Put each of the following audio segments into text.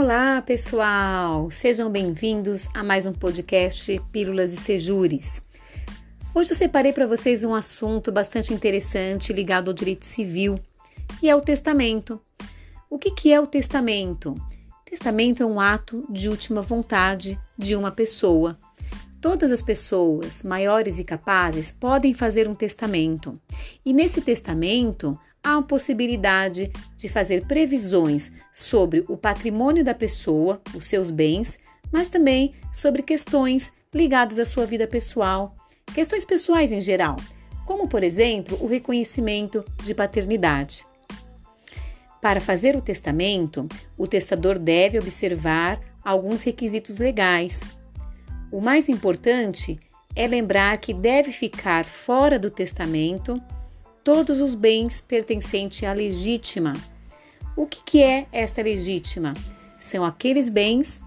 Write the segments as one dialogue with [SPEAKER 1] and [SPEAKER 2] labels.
[SPEAKER 1] Olá, pessoal! Sejam bem-vindos a mais um podcast Pílulas e Sejures. Hoje eu separei para vocês um assunto bastante interessante ligado ao direito civil, e é o testamento. O que, que é o testamento? Testamento é um ato de última vontade de uma pessoa. Todas as pessoas, maiores e capazes, podem fazer um testamento. E nesse testamento, há a possibilidade de fazer previsões sobre o patrimônio da pessoa, os seus bens, mas também sobre questões ligadas à sua vida pessoal, questões pessoais em geral, como, por exemplo, o reconhecimento de paternidade. Para fazer o testamento, o testador deve observar alguns requisitos legais. O mais importante é lembrar que deve ficar fora do testamento todos os bens pertencentes à legítima. O que, que é esta legítima? São aqueles bens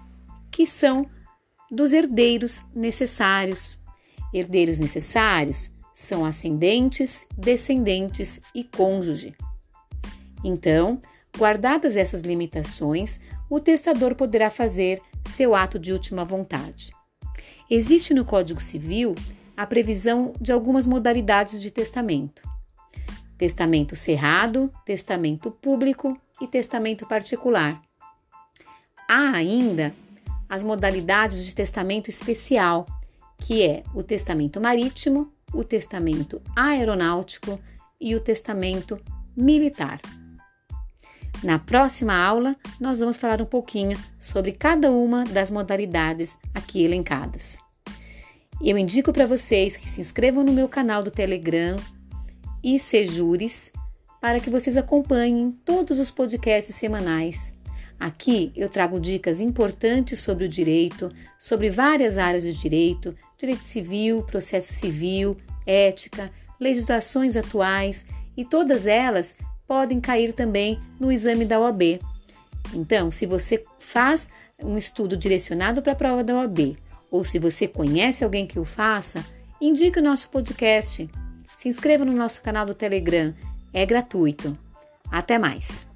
[SPEAKER 1] que são dos herdeiros necessários. Herdeiros necessários são ascendentes, descendentes e cônjuge. Então, guardadas essas limitações, o testador poderá fazer seu ato de última vontade. Existe no Código Civil a previsão de algumas modalidades de testamento testamento cerrado, testamento público e testamento particular. Há ainda as modalidades de testamento especial, que é o testamento marítimo, o testamento aeronáutico e o testamento militar. Na próxima aula, nós vamos falar um pouquinho sobre cada uma das modalidades aqui elencadas. Eu indico para vocês que se inscrevam no meu canal do Telegram e Sejures para que vocês acompanhem todos os podcasts semanais. Aqui eu trago dicas importantes sobre o direito, sobre várias áreas de direito, direito civil, processo civil, ética, legislações atuais e todas elas podem cair também no exame da OAB. Então, se você faz um estudo direcionado para a prova da OAB ou se você conhece alguém que o faça, indique o nosso podcast se inscreva no nosso canal do Telegram, é gratuito. Até mais!